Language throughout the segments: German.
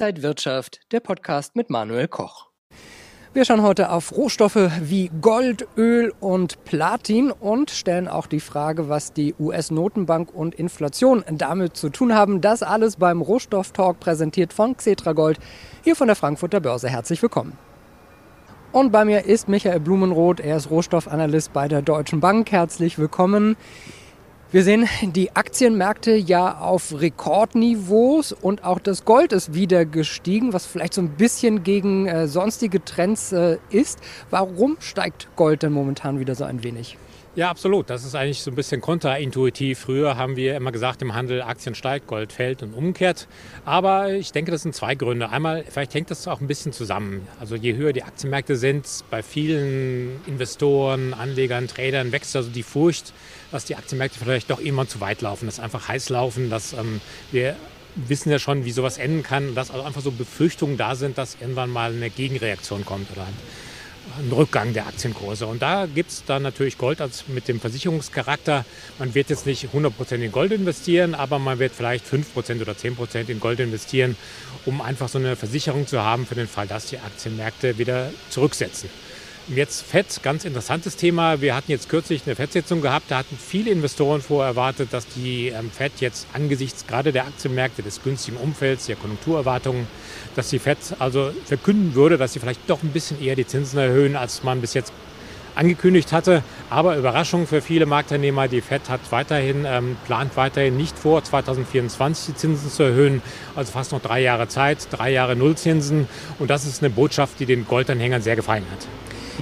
Inside Wirtschaft, der Podcast mit Manuel Koch. Wir schauen heute auf Rohstoffe wie Gold, Öl und Platin und stellen auch die Frage, was die US-Notenbank und Inflation damit zu tun haben. Das alles beim Rohstofftalk präsentiert von Xetra Gold, hier von der Frankfurter Börse. Herzlich willkommen. Und bei mir ist Michael Blumenroth, er ist Rohstoffanalyst bei der Deutschen Bank. Herzlich willkommen. Wir sehen die Aktienmärkte ja auf Rekordniveaus und auch das Gold ist wieder gestiegen, was vielleicht so ein bisschen gegen äh, sonstige Trends äh, ist. Warum steigt Gold denn momentan wieder so ein wenig? Ja, absolut. Das ist eigentlich so ein bisschen kontraintuitiv. Früher haben wir immer gesagt, im Handel Aktien steigt, Gold fällt und umgekehrt. Aber ich denke, das sind zwei Gründe. Einmal, vielleicht hängt das auch ein bisschen zusammen. Also je höher die Aktienmärkte sind, bei vielen Investoren, Anlegern, Tradern wächst also die Furcht, dass die Aktienmärkte vielleicht doch immer zu weit laufen, dass einfach heiß laufen, dass ähm, wir wissen ja schon, wie sowas enden kann, dass also einfach so Befürchtungen da sind, dass irgendwann mal eine Gegenreaktion kommt oder ein Rückgang der Aktienkurse. Und da gibt es dann natürlich Gold als mit dem Versicherungscharakter. Man wird jetzt nicht 100% in Gold investieren, aber man wird vielleicht 5% oder 10% in Gold investieren, um einfach so eine Versicherung zu haben für den Fall, dass die Aktienmärkte wieder zurücksetzen. Jetzt FED, ganz interessantes Thema. Wir hatten jetzt kürzlich eine FED-Sitzung gehabt. Da hatten viele Investoren vorher erwartet, dass die ähm, FED jetzt angesichts gerade der Aktienmärkte, des günstigen Umfelds, der Konjunkturerwartungen, dass die FED also verkünden würde, dass sie vielleicht doch ein bisschen eher die Zinsen erhöhen, als man bis jetzt angekündigt hatte. Aber Überraschung für viele Marktteilnehmer, die FED hat weiterhin, ähm, plant weiterhin nicht vor, 2024 die Zinsen zu erhöhen. Also fast noch drei Jahre Zeit, drei Jahre Nullzinsen. Und das ist eine Botschaft, die den Goldanhängern sehr gefallen hat.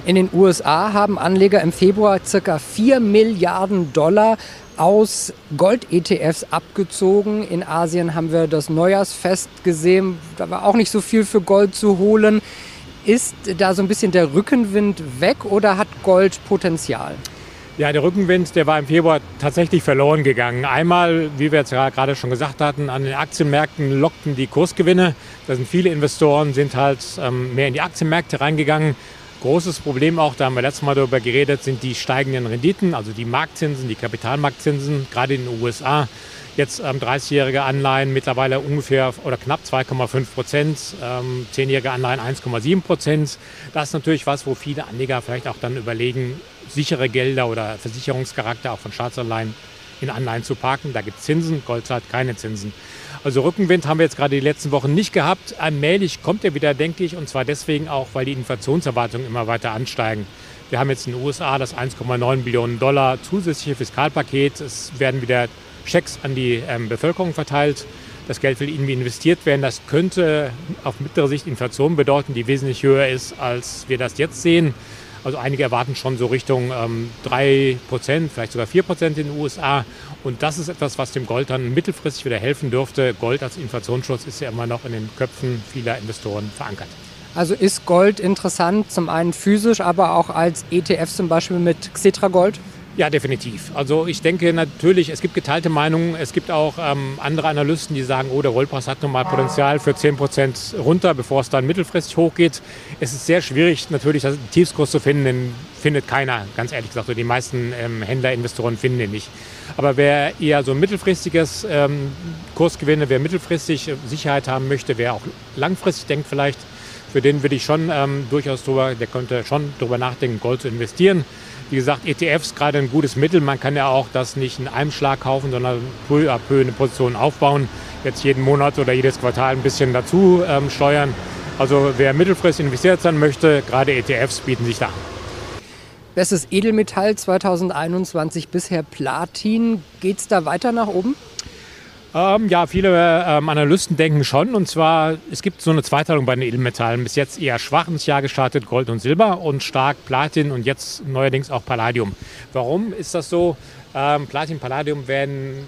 In den USA haben Anleger im Februar ca. 4 Milliarden Dollar aus Gold-ETFs abgezogen. In Asien haben wir das Neujahrsfest gesehen. Da war auch nicht so viel für Gold zu holen. Ist da so ein bisschen der Rückenwind weg oder hat Gold Potenzial? Ja, der Rückenwind, der war im Februar tatsächlich verloren gegangen. Einmal, wie wir jetzt gerade schon gesagt hatten, an den Aktienmärkten lockten die Kursgewinne. Da sind viele Investoren, sind halt ähm, mehr in die Aktienmärkte reingegangen, Großes Problem auch, da haben wir letztes Mal darüber geredet, sind die steigenden Renditen, also die Marktzinsen, die Kapitalmarktzinsen, gerade in den USA. Jetzt ähm, 30-jährige Anleihen mittlerweile ungefähr oder knapp 2,5 Prozent, ähm, 10-jährige Anleihen 1,7 Prozent. Das ist natürlich was, wo viele Anleger vielleicht auch dann überlegen, sichere Gelder oder Versicherungscharakter auch von Staatsanleihen in Anleihen zu parken. Da gibt es Zinsen, Gold zahlt keine Zinsen. Also Rückenwind haben wir jetzt gerade die letzten Wochen nicht gehabt. Allmählich kommt er wieder, denke ich, und zwar deswegen auch, weil die Inflationserwartungen immer weiter ansteigen. Wir haben jetzt in den USA das 1,9 Billionen Dollar zusätzliche Fiskalpaket. Es werden wieder Schecks an die ähm, Bevölkerung verteilt. Das Geld will irgendwie investiert werden. Das könnte auf mittlere Sicht Inflation bedeuten, die wesentlich höher ist, als wir das jetzt sehen. Also einige erwarten schon so Richtung ähm, 3%, vielleicht sogar 4% in den USA. Und das ist etwas, was dem Gold dann mittelfristig wieder helfen dürfte. Gold als Inflationsschutz ist ja immer noch in den Köpfen vieler Investoren verankert. Also ist Gold interessant, zum einen physisch, aber auch als ETF zum Beispiel mit Xetra Gold? Ja, definitiv. Also ich denke natürlich, es gibt geteilte Meinungen. Es gibt auch ähm, andere Analysten, die sagen, oh, der Rollpreis hat nochmal Potenzial für 10% runter, bevor es dann mittelfristig hochgeht. Es ist sehr schwierig, natürlich den Tiefskurs zu finden, den findet keiner, ganz ehrlich gesagt. Die meisten ähm, Händler, Investoren finden den nicht. Aber wer eher so ein mittelfristiges ähm, Kursgewinne, wer mittelfristig Sicherheit haben möchte, wer auch langfristig denkt vielleicht, für den würde ich schon ähm, durchaus drüber, der könnte schon drüber nachdenken, Gold zu investieren. Wie gesagt, ETFs gerade ein gutes Mittel. Man kann ja auch das nicht in einem Schlag kaufen, sondern peu à peu eine Position aufbauen. Jetzt jeden Monat oder jedes Quartal ein bisschen dazu ähm, steuern. Also wer mittelfristig investiert sein möchte, gerade ETFs bieten sich da. Bestes Edelmetall 2021 bisher Platin. Geht es da weiter nach oben? Ähm, ja, viele ähm, Analysten denken schon. Und zwar, es gibt so eine Zweiteilung bei den Edelmetallen. Bis jetzt eher schwach ins Jahr gestartet Gold und Silber und stark Platin und jetzt neuerdings auch Palladium. Warum ist das so? Ähm, Platin, Palladium werden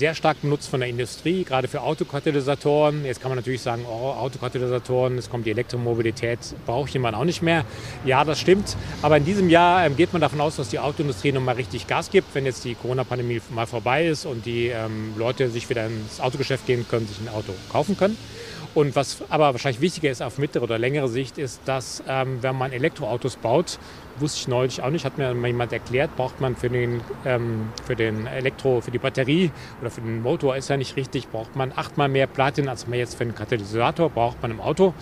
sehr stark benutzt von der Industrie, gerade für Autokatalysatoren. Jetzt kann man natürlich sagen, oh, Autokatalysatoren, es kommt die Elektromobilität, braucht jemand auch nicht mehr. Ja, das stimmt. Aber in diesem Jahr ähm, geht man davon aus, dass die Autoindustrie nochmal richtig Gas gibt, wenn jetzt die Corona-Pandemie mal vorbei ist und die ähm, Leute sich wieder ins Autogeschäft gehen können, sich ein Auto kaufen können. Und was aber wahrscheinlich wichtiger ist auf mittlere oder längere Sicht, ist, dass ähm, wenn man Elektroautos baut, wusste ich neulich auch nicht, hat mir jemand erklärt, braucht man für den, ähm, für den Elektro, für die Batterie oder für den Motor ist ja nicht richtig, braucht man achtmal mehr Platin, als man jetzt für den Katalysator braucht man im Auto.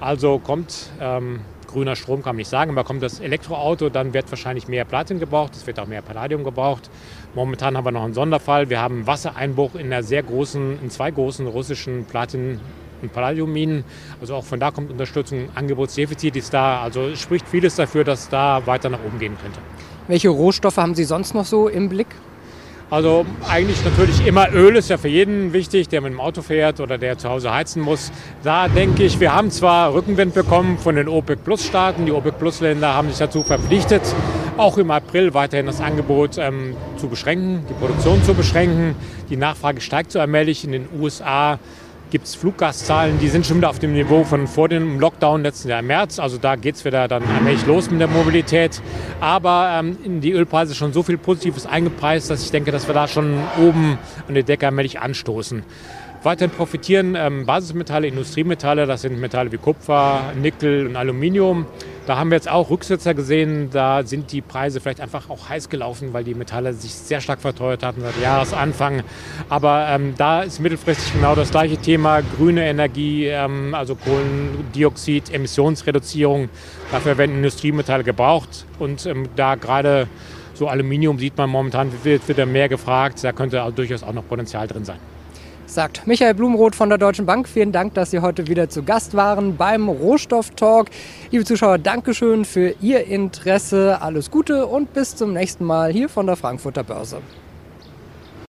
Also kommt ähm, grüner Strom, kann man nicht sagen, aber kommt das Elektroauto, dann wird wahrscheinlich mehr Platin gebraucht, es wird auch mehr Palladium gebraucht. Momentan haben wir noch einen Sonderfall. Wir haben Wassereinbruch in einer sehr großen, in zwei großen russischen Platin und Palladiumminen. Also auch von da kommt Unterstützung. Angebotsdefizit ist da. Also spricht vieles dafür, dass da weiter nach oben gehen könnte. Welche Rohstoffe haben Sie sonst noch so im Blick? Also eigentlich natürlich immer Öl ist ja für jeden wichtig, der mit dem Auto fährt oder der zu Hause heizen muss. Da denke ich, wir haben zwar Rückenwind bekommen von den OPEC-Plus-Staaten. Die OPEC-Plus-Länder haben sich dazu verpflichtet, auch im April weiterhin das Angebot ähm, zu beschränken, die Produktion zu beschränken. Die Nachfrage steigt so allmählich in den USA gibt es Fluggaszahlen, die sind schon wieder auf dem Niveau von vor dem Lockdown letzten Jahr im März. Also da geht es wieder dann allmählich los mit der Mobilität. Aber ähm, in die Ölpreise schon so viel Positives eingepreist, dass ich denke, dass wir da schon oben an der Decke allmählich anstoßen. Weiterhin profitieren ähm, Basismetalle, Industriemetalle, das sind Metalle wie Kupfer, Nickel und Aluminium. Da haben wir jetzt auch Rücksetzer gesehen. Da sind die Preise vielleicht einfach auch heiß gelaufen, weil die Metalle sich sehr stark verteuert hatten seit Jahresanfang. Aber ähm, da ist mittelfristig genau das gleiche Thema. Grüne Energie, ähm, also Kohlendioxid, Emissionsreduzierung. Dafür werden Industriemetalle gebraucht. Und ähm, da gerade so Aluminium sieht man momentan, wird wieder mehr gefragt. Da könnte also durchaus auch noch Potenzial drin sein sagt Michael Blumroth von der Deutschen Bank. Vielen Dank, dass Sie heute wieder zu Gast waren beim Rohstofftalk. Liebe Zuschauer, Dankeschön für Ihr Interesse. Alles Gute und bis zum nächsten Mal hier von der Frankfurter Börse.